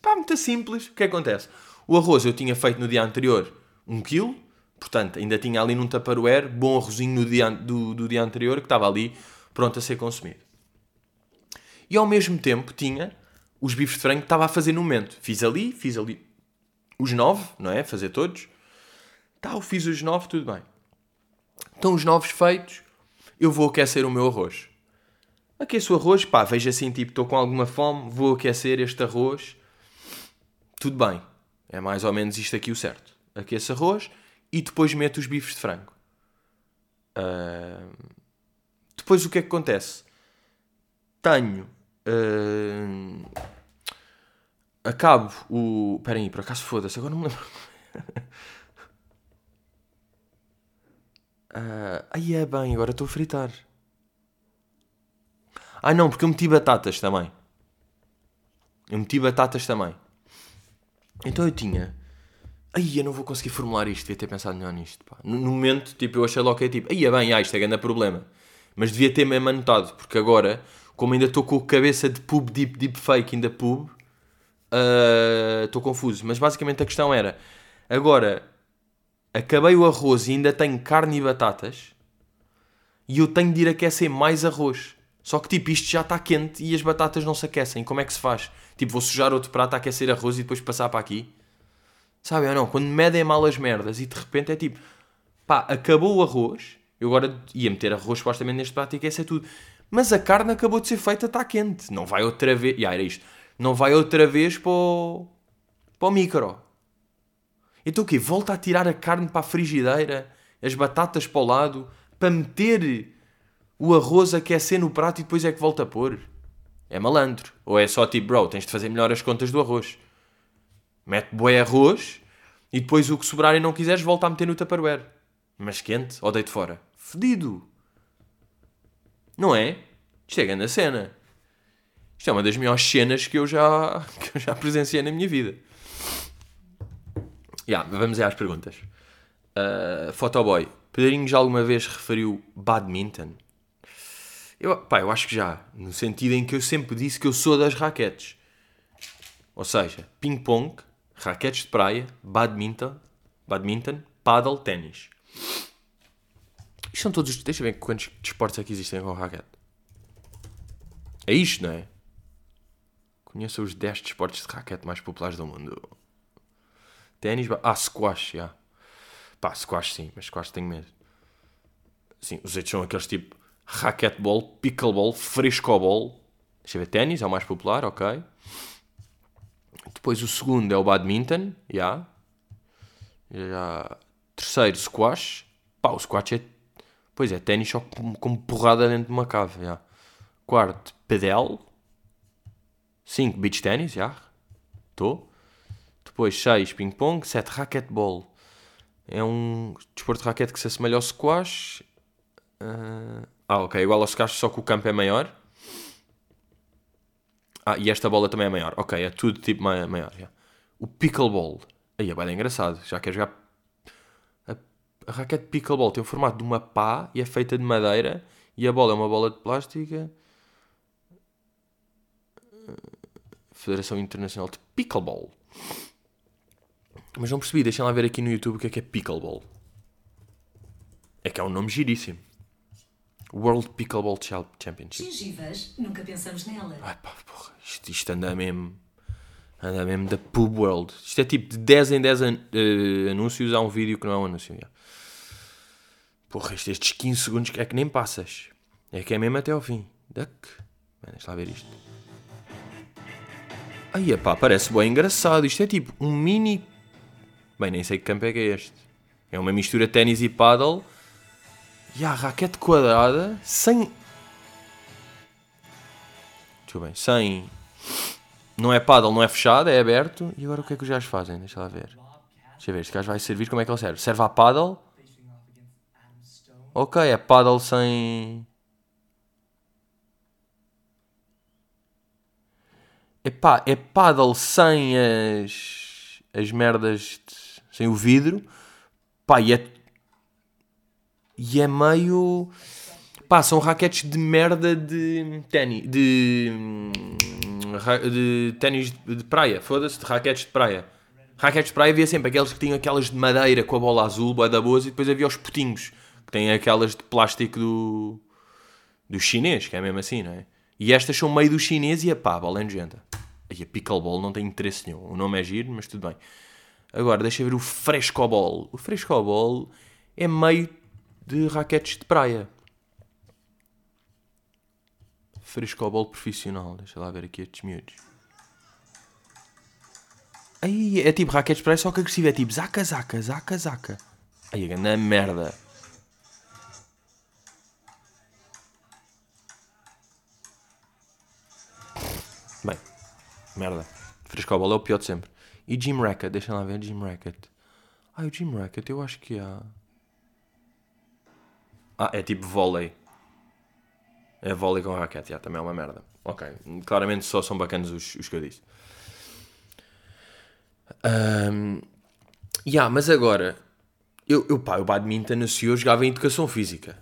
Pá, muito simples. O que é que acontece? O arroz eu tinha feito no dia anterior 1 kg, portanto ainda tinha ali num tupperware bom arrozinho dia, do, do dia anterior que estava ali pronto a ser consumido. E ao mesmo tempo tinha os bifes de frango que estava a fazer no momento. Fiz ali, fiz ali os nove, não é? Fazer todos. Tal, fiz os nove, tudo bem. Estão os novos feitos, eu vou aquecer o meu arroz. Aqueço o arroz, pá, vejo assim, tipo, estou com alguma fome, vou aquecer este arroz. Tudo bem. É mais ou menos isto aqui o certo. Aqueço arroz e depois meto os bifes de frango. Ah, Depois o que é que acontece? Tenho. Ah, Acabo o. Espera aí, por acaso foda-se, agora não me lembro. Ah, Aí é bem, agora estou a fritar. Ah não, porque eu meti batatas também. Eu meti batatas também. Então eu tinha. Aí eu não vou conseguir formular isto, devia ter pensado melhor nisto. Pá. No, no momento, tipo, eu achei logo que é tipo, aí é bem, ah, isto é grande problema. Mas devia ter mesmo anotado, porque agora, como ainda estou com a cabeça de pub, deep, deep fake ainda pub, ah, estou confuso. Mas basicamente a questão era, agora, acabei o arroz e ainda tenho carne e batatas, e eu tenho de ir aquecer mais arroz. Só que tipo, isto já está quente e as batatas não se aquecem. Como é que se faz? Tipo, vou sujar outro prato a aquecer arroz e depois passar para aqui? Sabe ou não? Quando medem mal as merdas e de repente é tipo, Pá, acabou o arroz. Eu agora ia meter arroz supostamente neste prato e é tudo. Mas a carne acabou de ser feita, está quente. Não vai outra vez. Já era isto. Não vai outra vez para o, para o micro. Então o quê? Volta a tirar a carne para a frigideira, as batatas para o lado, para meter o arroz aquecer no prato e depois é que volta a pôr. É malandro. Ou é só tipo, bro, tens de fazer melhor as contas do arroz. Mete boi arroz e depois o que sobrar e não quiseres volta a meter no tupperware. Mas quente ou deito fora. Fedido. Não é? Isto é grande cena. Isto é uma das melhores cenas que eu já, que eu já presenciei na minha vida. Yeah, vamos aí às perguntas. Uh, Photoboy, Pedrinho já alguma vez referiu badminton? Eu, pá, eu acho que já. No sentido em que eu sempre disse que eu sou das raquetes. Ou seja, ping-pong, raquetes de praia, badminton, badminton, paddle, ténis. Isto são todos. Deixa eu ver quantos desportos é que existem com raquete. É isto, não é? Conheço os 10 desportos de raquete mais populares do mundo. Ténis. Ah, squash, já. Yeah. Pá, squash sim, mas squash tenho medo. Sim, os outros são aqueles tipo racquetball, pickleball, frescoball. Deixa eu ver, ténis é o mais popular, ok. Depois o segundo é o badminton, já. Yeah. já. Terceiro, squash. Pá, o squash é. Pois é, ténis só com, porrada dentro de uma cave. Quarto, pedal. Cinco, beach ténis, já. Estou. Depois 6, ping-pong. 7, racquetball. É um desporto de raquete que se assemelha ao squash. Uh... Ah, ok. Igual ao squash, só que o campo é maior. Ah, e esta bola também é maior. Ok, é tudo tipo maior. Yeah. O pickleball. Aí é bem engraçado. Já quer jogar. A, raquete de pickleball tem o formato de uma pá e é feita de madeira. E a bola é uma bola de plástica. Federação Internacional de Pickleball. Mas não percebi, deixem lá ver aqui no YouTube o que é que é Pickleball. É que é um nome giríssimo. World Pickleball Championship. Gengivas, nunca pensamos nela. Ai pá, porra, isto, isto anda mesmo. Anda mesmo da pub world. Isto é tipo de 10 em 10 an uh, anúncios há um vídeo que não é um anúncio. Yeah. Porra, estes 15 segundos é que nem passas. É que é mesmo até ao fim. Duck. Deixa lá ver isto. Aí, pá, parece bem engraçado. Isto é tipo um mini Bem, nem sei que campo é que é este. É uma mistura ténis e paddle. E a raquete quadrada sem. Deixa eu bem. Sem. Não é paddle, não é fechado, é aberto. E agora o que é que os gajos fazem? Deixa lá ver. Deixa eu ver, este gajo vai servir. Como é que ele serve? Serve a paddle. Ok, é paddle sem. Epá, é paddle sem as. as merdas. De sem o vidro, pá, e é. E é meio. Pá, são raquetes de merda de ténis. De. de ténis de praia, foda-se, de raquetes de praia. Raquetes de praia havia sempre aqueles que tinham aquelas de madeira com a bola azul, boa da boas, e depois havia os putinhos, têm aquelas de plástico do. do chinês, que é mesmo assim, não é? E estas são meio do chinês e a pá, bola é nojenta. E a pickleball não tem interesse nenhum. O nome é giro, mas tudo bem. Agora, deixa ver o frescobol. O frescobol é meio de raquetes de praia. Frescobol profissional. Deixa lá ver aqui estes miúdos. Aí é tipo raquetes de praia, só que agressivo. É tipo zaca, zaca, zaca, zaca. Aí a grande merda. Bem, merda. Frescobol é o pior de sempre. E Jim Racket, deixa lá ver, Jim Racket. Ah, o Jim Racket, eu acho que há. Ah, é tipo vôlei. É vôlei com raquete, yeah, também é uma merda. Ok, claramente só são bacanas os, os que eu disse. Um, yeah, mas agora, eu, eu pá, o badminton no eu jogava em educação física.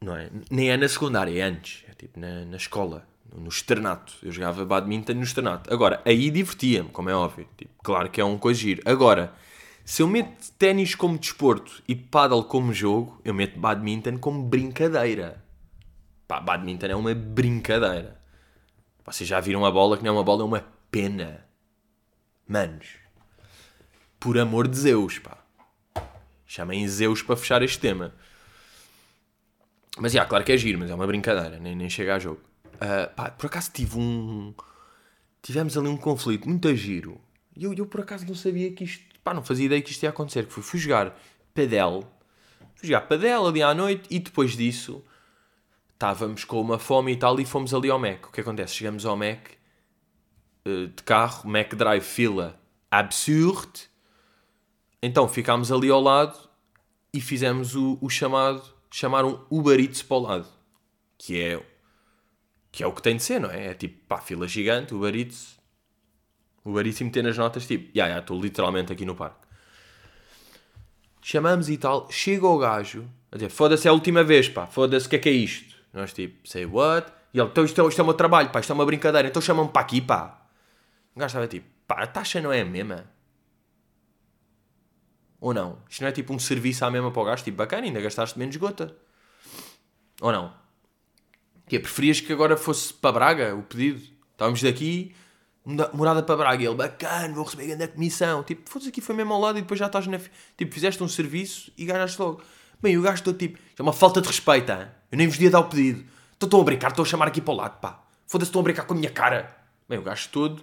Não é? Nem é na secundária, é antes. É tipo na, na escola no externato. Eu jogava badminton no externato. Agora, aí divertia-me, como é óbvio. Tipo, claro que é um coisa giro. Agora, se eu meto ténis como desporto e paddle como jogo, eu meto badminton como brincadeira. Pá, badminton é uma brincadeira. Vocês já viram a bola que não é uma bola, é uma pena. Manos. Por amor de Zeus, pá. Chamem Zeus para fechar este tema. Mas, já, claro que é giro, mas é uma brincadeira, nem, nem chega a jogo. Ah, pá, por acaso tive um... Tivemos ali um conflito muito a giro. E eu, eu, por acaso, não sabia que isto... Pá, não fazia ideia que isto ia acontecer. Que fui, fui jogar padel. Fui jogar padel ali à noite e depois disso estávamos com uma fome e tal e fomos ali ao Mac. O que acontece? Chegamos ao Mac eh, de carro, Mac Drive fila absurd. Então ficámos ali ao lado e fizemos o, o chamado, chamaram Uber Eats para o lado. Que é, que é o que tem de ser, não é? É tipo, pá, fila gigante, Uber Eats. Uber Eats meter nas notas, tipo, já, já, estou literalmente aqui no parque. Chamamos e tal, chega o gajo, a dizer, foda-se, é a última vez, pá, foda-se, o que é que é isto? Nós tipo, say what? E ele, então isto é, isto é o meu trabalho, pá, isto é uma brincadeira, então chamam-me para aqui, pá. O gajo estava tipo, pá, a taxa não é a mesma? Ou não? Isto não é tipo um serviço à mesma para o gajo, tipo, bacana, ainda gastaste menos gota. Ou não? Que é, preferias que agora fosse para Braga o pedido? Estávamos daqui, morada para Braga, e ele, bacana, vou receber grande comissão. Tipo, foda-se aqui, foi mesmo ao lado e depois já estás na. Tipo, fizeste um serviço e ganhaste logo. Bem, o gajo estou tipo, é uma falta de respeito, hein? eu nem vos ia dar o pedido. Então estão a brincar, estão a chamar aqui para o lado, pá. Foda-se, estão a brincar com a minha cara. Bem, o gajo todo,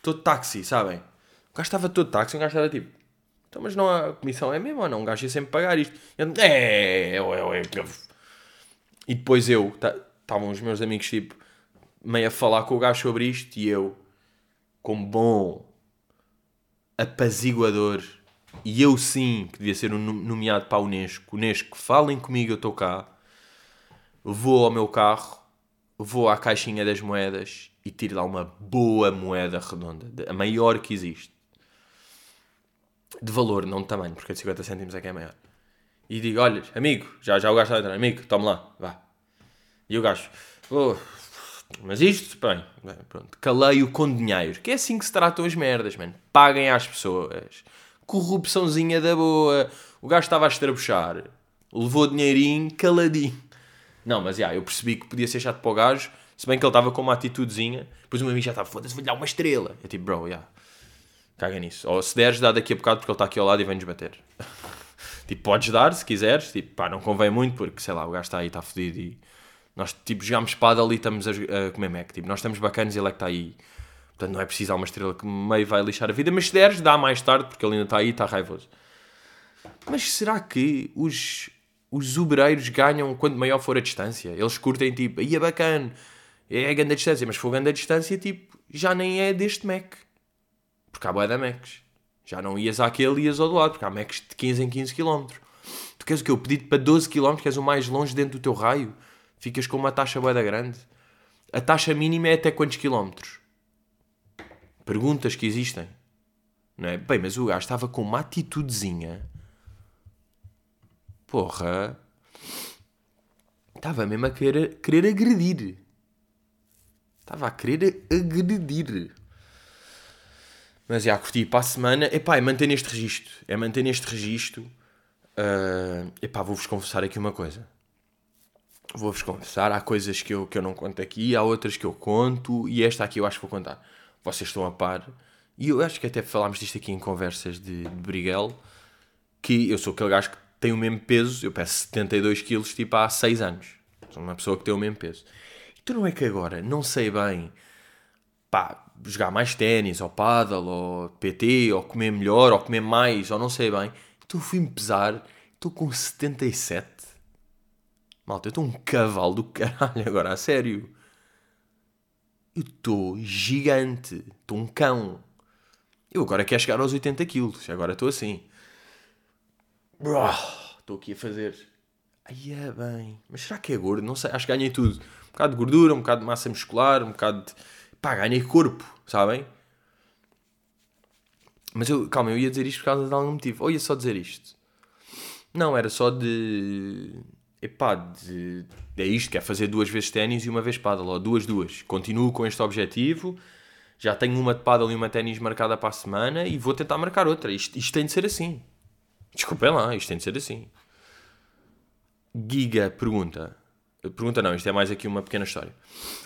todo táxi, sabem? O gajo estava todo táxi, o gajo estava tipo, então, mas não a comissão é mesmo ou não? Um gajo ia sempre pagar isto. Eu, é, é, é, é, E depois eu, estavam os meus amigos tipo, meio a falar com o gajo sobre isto e eu, como bom apaziguador e eu sim, que devia ser nomeado para a Unesco, Unesco, falem comigo, eu estou cá, vou ao meu carro, vou à caixinha das moedas e tiro lá uma boa moeda redonda, a maior que existe. De valor, não de tamanho, porque a de 50 cêntimos é que é maior. E digo, olha, amigo, já, já o gajo está a entrar, amigo, toma lá, vá. E o gajo, oh, mas isto, bem, pronto, calei-o com dinheiro, que é assim que se tratam as merdas, mano. Paguem às pessoas corrupçãozinha da boa. O gajo estava a estrabuchar, levou dinheirinho, caladinho. Não, mas já, eu percebi que podia ser chato para o gajo, se bem que ele estava com uma atitudezinha. Depois o meu amigo já estava, foda-se, vou-lhe dar uma estrela. Eu tipo, bro, já, caga nisso. Ou se deres, dá daqui a bocado porque ele está aqui ao lado e vem-nos bater. Tipo, podes dar se quiseres, tipo, pá, não convém muito porque, sei lá, o gajo está aí, está fodido e nós, tipo, jogámos espada ali e estamos a, a comer Mac. Tipo, nós estamos bacanas e ele é que está aí Portanto, não é preciso dar uma estrela que meio vai lixar a vida, mas se deres, dá mais tarde, porque ele ainda está aí e está raivoso. Mas será que os, os ubereiros ganham quanto maior for a distância? Eles curtem tipo, aí é bacana, é a grande distância, mas se for grande a distância, tipo, já nem é deste Mac. Porque há boia da Macs. Já não ias àquele, ias ao do lado, porque há Macs de 15 em 15 km. Tu queres o que eu pedi para 12 km, que és o mais longe dentro do teu raio? Ficas com uma taxa boia da grande. A taxa mínima é até quantos quilómetros? perguntas que existem. Não é? Bem, mas o gajo estava com uma atitudezinha. Porra. Estava mesmo a querer, querer agredir. Estava a querer agredir. Mas já curti para a semana. Epá, é manter neste registro. É manter neste registro. Uh, epá, vou-vos confessar aqui uma coisa. Vou-vos confessar. Há coisas que eu, que eu não conto aqui, há outras que eu conto. E esta aqui eu acho que vou contar vocês estão a par. E eu acho que até falámos disto aqui em conversas de, de Briguel, que eu sou aquele gajo que tem o mesmo peso, eu peço 72 quilos tipo há 6 anos. Sou uma pessoa que tem o mesmo peso. Então não é que agora não sei bem pá, jogar mais ténis, ou paddle, ou PT, ou comer melhor, ou comer mais, ou não sei bem. Então fui-me pesar, estou com 77. Malta, eu estou um cavalo do caralho agora, a sério eu estou gigante, estou um cão. Eu agora quero chegar aos 80 quilos, agora estou assim. Estou aqui a fazer. Aí é bem. Mas será que é gordo? Não sei, acho que ganhei tudo. Um bocado de gordura, um bocado de massa muscular, um bocado de. Pá, ganhei corpo, sabem? Mas eu, calma, eu ia dizer isto por causa de algum motivo. Ou ia só dizer isto? Não, era só de epá, de, é isto, quer fazer duas vezes ténis e uma vez paddle, ou duas, duas. Continuo com este objetivo, já tenho uma de paddle e uma ténis marcada para a semana e vou tentar marcar outra. Isto, isto tem de ser assim. Desculpem lá, isto tem de ser assim. Giga pergunta. Pergunta não, isto é mais aqui uma pequena história.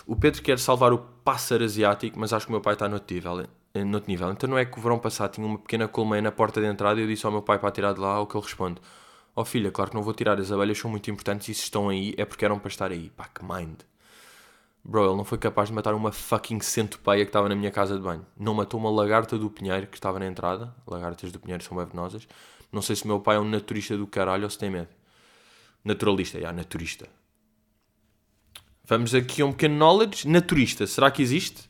O Pedro quer salvar o pássaro asiático, mas acho que o meu pai está no nível. eh, no outro nível. Então não é que o verão passado tinha uma pequena colmeia na porta de entrada e eu disse ao meu pai para tirar de lá, o que ele responde: Ó oh, filha, claro que não vou tirar, as abelhas são muito importantes e se estão aí é porque eram para estar aí. Pá, que mind. Bro, ele não foi capaz de matar uma fucking centopeia que estava na minha casa de banho. Não matou uma lagarta do pinheiro que estava na entrada. Lagartas do pinheiro são bem venenosas. Não sei se o meu pai é um naturista do caralho ou se tem medo. Naturalista, já, naturista. Vamos aqui a um pequeno knowledge. Naturista, será que existe?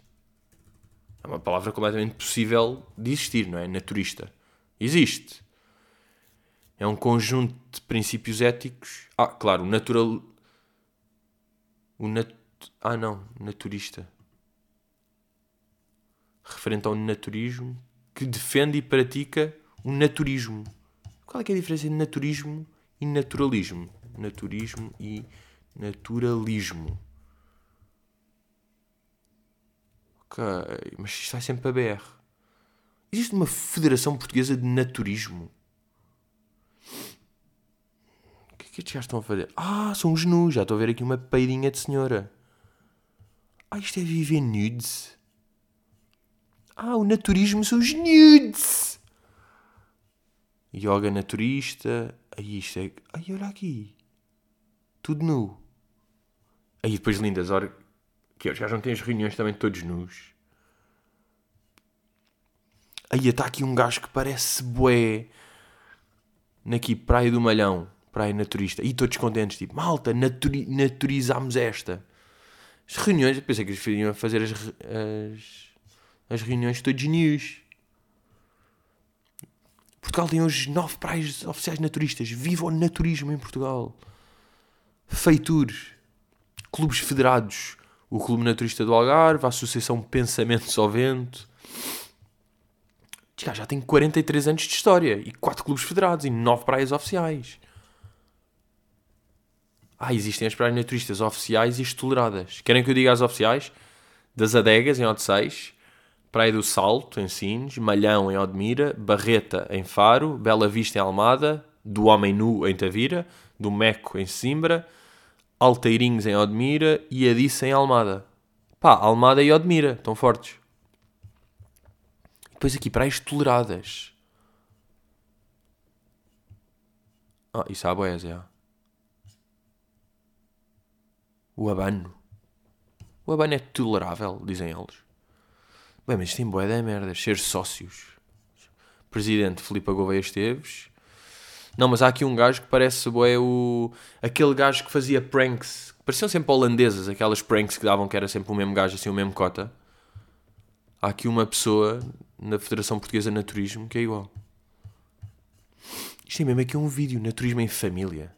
É uma palavra completamente possível de existir, não é? Naturista. Existe. É um conjunto de princípios éticos. Ah, claro, o natural. O nat... Ah, não, naturista. Referente ao naturismo que defende e pratica o naturismo. Qual é, é a diferença entre naturismo e naturalismo? Naturismo e naturalismo. Ok, mas isto vai sempre para BR. Existe uma Federação Portuguesa de Naturismo. O que é que estes gajos estão a fazer? Ah, são os nus. Já estou a ver aqui uma peidinha de senhora. Ah, isto é viver nudes. Ah, o naturismo são os nudes. Yoga naturista. Aí isto é. Ai, olha aqui. Tudo nu. Aí depois lindas, ora que os gajos não têm as reuniões também todos nus. Aí está aqui um gajo que parece bué. Naqui, Praia do Malhão. Praia naturista. E todos contentes, tipo, malta, naturi naturizámos esta. As reuniões, eu pensei que eles iam fazer as, as, as reuniões todos news. Portugal tem hoje nove praias oficiais naturistas. Viva o naturismo em Portugal. Feitures. Clubes federados o Clube Naturista do Algarve, a Associação Pensamentos ao Vento. Já, já tem 43 anos de história e 4 clubes federados e 9 praias oficiais. Ah, existem as praias naturistas oficiais e as toleradas. Querem que eu diga as oficiais? Das Adegas, em Odeceies, Praia do Salto, em Sines, Malhão, em Odmira, Barreta, em Faro, Bela Vista, em Almada, do Homem Nu, em Tavira, do Meco, em Simbra, Alteirinhos em Odmira e Adice em Almada. Pá, Almada e Odmira, estão fortes. Depois aqui praias toleradas. Ah, isso há boias, já. O abano. O abano é tolerável, dizem eles. Bem, mas tem boé da merda. Ser sócios. Presidente Filipe Gouveia Esteves não, mas há aqui um gajo que parece é o. aquele gajo que fazia pranks. Pareciam sempre holandesas, aquelas pranks que davam que era sempre o mesmo gajo, assim, o mesmo cota. Há aqui uma pessoa na Federação Portuguesa de Naturismo que é igual. Isto é mesmo aqui um vídeo, Naturismo em Família.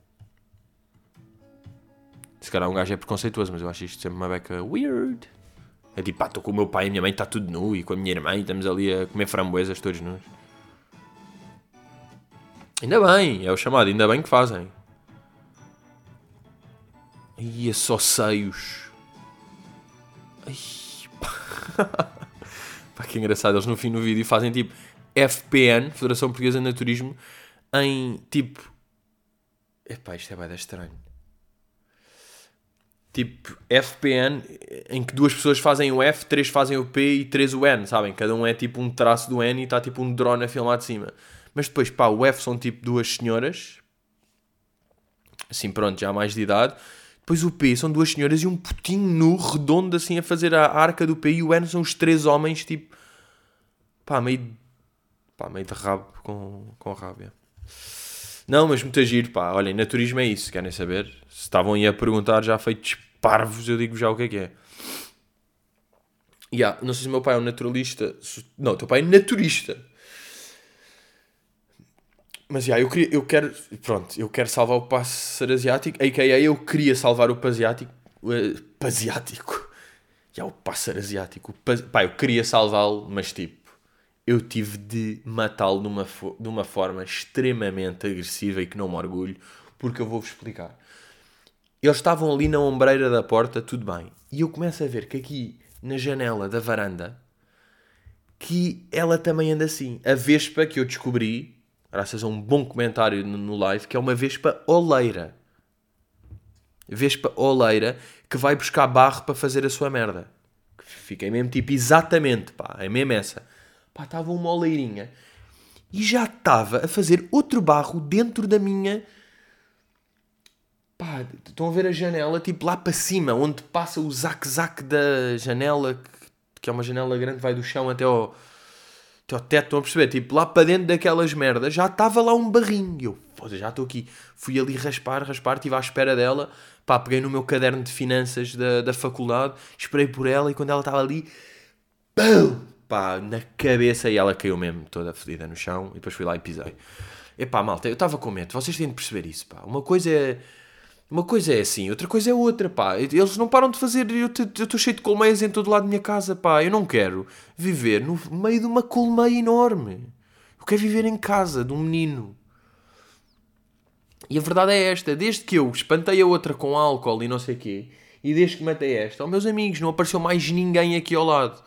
Se calhar um gajo é preconceituoso, mas eu acho isto sempre uma beca weird. É tipo, pá, estou com o meu pai e a minha mãe, está tudo nu, e com a minha irmã, e estamos ali a comer framboesas todos nus. Ainda bem, é o chamado, ainda bem que fazem. E é só seios. Ai, pá. pá, que engraçado. Eles no fim do vídeo fazem tipo FPN, Federação Portuguesa de Naturismo, em tipo. Epá, isto é bem estranho. Tipo, FPN, em que duas pessoas fazem o F, três fazem o P e três o N, sabem? Cada um é tipo um traço do N e está tipo um drone a filmar de cima. Mas depois, pá, o F são tipo duas senhoras, assim pronto, já mais de idade. Depois o P são duas senhoras e um putinho nu, redondo, assim, a fazer a arca do P. E o N são os três homens, tipo, pá, meio, pá, meio de rabo com, com rábia. Não, mas muito giro, pá. Olhem, naturismo é isso, querem saber? Se estavam aí a perguntar, já feitos parvos, eu digo já o que é que é. Yeah, não sei se o meu pai é um naturalista. Não, o teu pai é naturista. Mas já, eu, queria, eu quero. Pronto, eu quero salvar o pássaro asiático. A.K.A. eu queria salvar o pasiático. Uh, pasiático. Já, o pássaro asiático. O pá, eu queria salvá-lo, mas tipo. Eu tive de matá-lo de uma, de uma forma extremamente agressiva e que não me orgulho, porque eu vou-vos explicar. Eles estavam ali na ombreira da porta, tudo bem. E eu começo a ver que aqui na janela da varanda que ela também anda assim. A vespa que eu descobri graças a um bom comentário no live, que é uma vespa oleira. Vespa oleira que vai buscar barro para fazer a sua merda. Fiquei mesmo tipo, exatamente, pá, é mesmo essa. Pá, estava uma oleirinha e já estava a fazer outro barro dentro da minha. Pá, estão a ver a janela, tipo lá para cima, onde passa o zac-zac da janela, que é uma janela grande, vai do chão até ao, até ao teto. Estão a perceber? Tipo, lá para dentro daquelas merdas já estava lá um barrinho. Eu, foda, já estou aqui. Fui ali raspar, raspar, estive à espera dela. Pá, peguei no meu caderno de finanças da, da faculdade, esperei por ela e quando ela estava ali, pum, pá, na cabeça e ela caiu mesmo toda fedida no chão e depois fui lá e pisei. Epá, malta, eu estava com medo, vocês têm de perceber isso, pá. Uma coisa é... Uma coisa é assim, outra coisa é outra, pá. Eles não param de fazer. Eu estou cheio de colmeias em todo lado da minha casa, pá. Eu não quero viver no meio de uma colmeia enorme. Eu quero viver em casa de um menino. E a verdade é esta: desde que eu espantei a outra com álcool e não sei o quê, e desde que matei esta, oh, meus amigos, não apareceu mais ninguém aqui ao lado.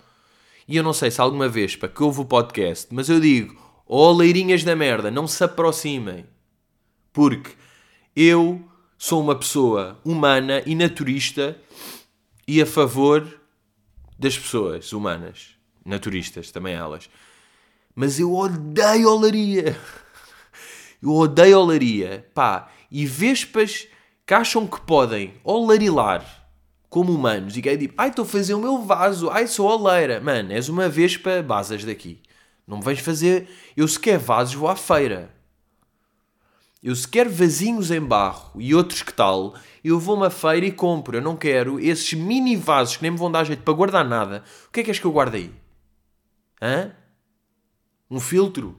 E eu não sei se alguma vez para que houve o podcast, mas eu digo: oh, leirinhas da merda, não se aproximem. Porque eu sou uma pessoa humana e naturista e a favor das pessoas humanas, naturistas, também elas. Mas eu odeio olaria. Eu odeio olaria. Pá, e vespas que acham que podem olarilar como humanos e que é tipo, ai, estou a fazer o meu vaso, ai, sou oleira. Mano, és uma vespa, basas daqui. Não me vais fazer. Eu se quer vasos, vou à feira. Eu se quer vasinhos em barro e outros que tal, eu vou uma feira e compro. Eu não quero esses mini vasos que nem me vão dar jeito para guardar nada. O que é que és que eu guardo aí? Hã? Um filtro?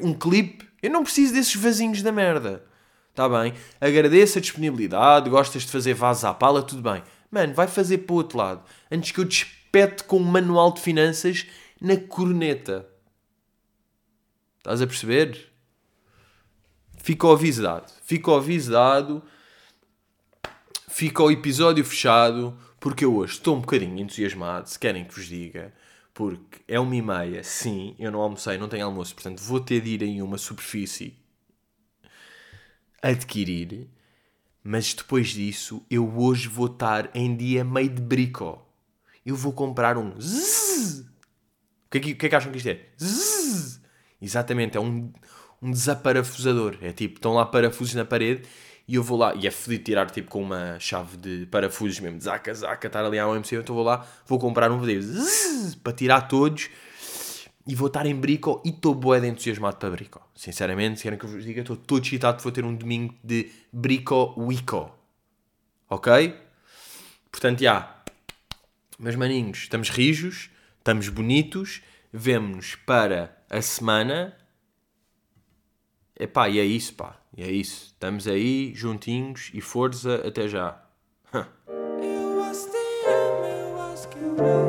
Um clipe? Eu não preciso desses vasinhos da merda. Está bem? Agradeço a disponibilidade, gostas de fazer vasos à pala, tudo bem. Mano, vai fazer para o outro lado. Antes que eu despete com um manual de finanças na corneta. Estás a perceber? Fica avisado. Fica avisado. Fica o episódio fechado. Porque eu hoje estou um bocadinho entusiasmado. Se querem que vos diga. Porque é uma e meia. Sim, eu não almocei, não tenho almoço. Portanto, vou ter de ir em uma superfície adquirir. Mas depois disso, eu hoje vou estar em dia meio de brico. Eu vou comprar um. O que, é que, o que é que acham que isto é? Exatamente, é um, um desaparafusador. É tipo, estão lá parafusos na parede e eu vou lá, e é fodido tirar tipo com uma chave de parafusos mesmo, zaca, zaca, estar ali ao MC, então vou lá, vou comprar um vídeo para tirar todos e vou estar em Brico e estou bué de entusiasmado para Brico. Sinceramente, se querem que eu vos diga, estou todo excitado vou ter um domingo de Brico Wico. Ok? Portanto, já. Meus maninhos, estamos rijos, estamos bonitos, vemo-nos para a semana Epá, e é isso, pá. E é isso. Estamos aí, juntinhos e força, até já. eu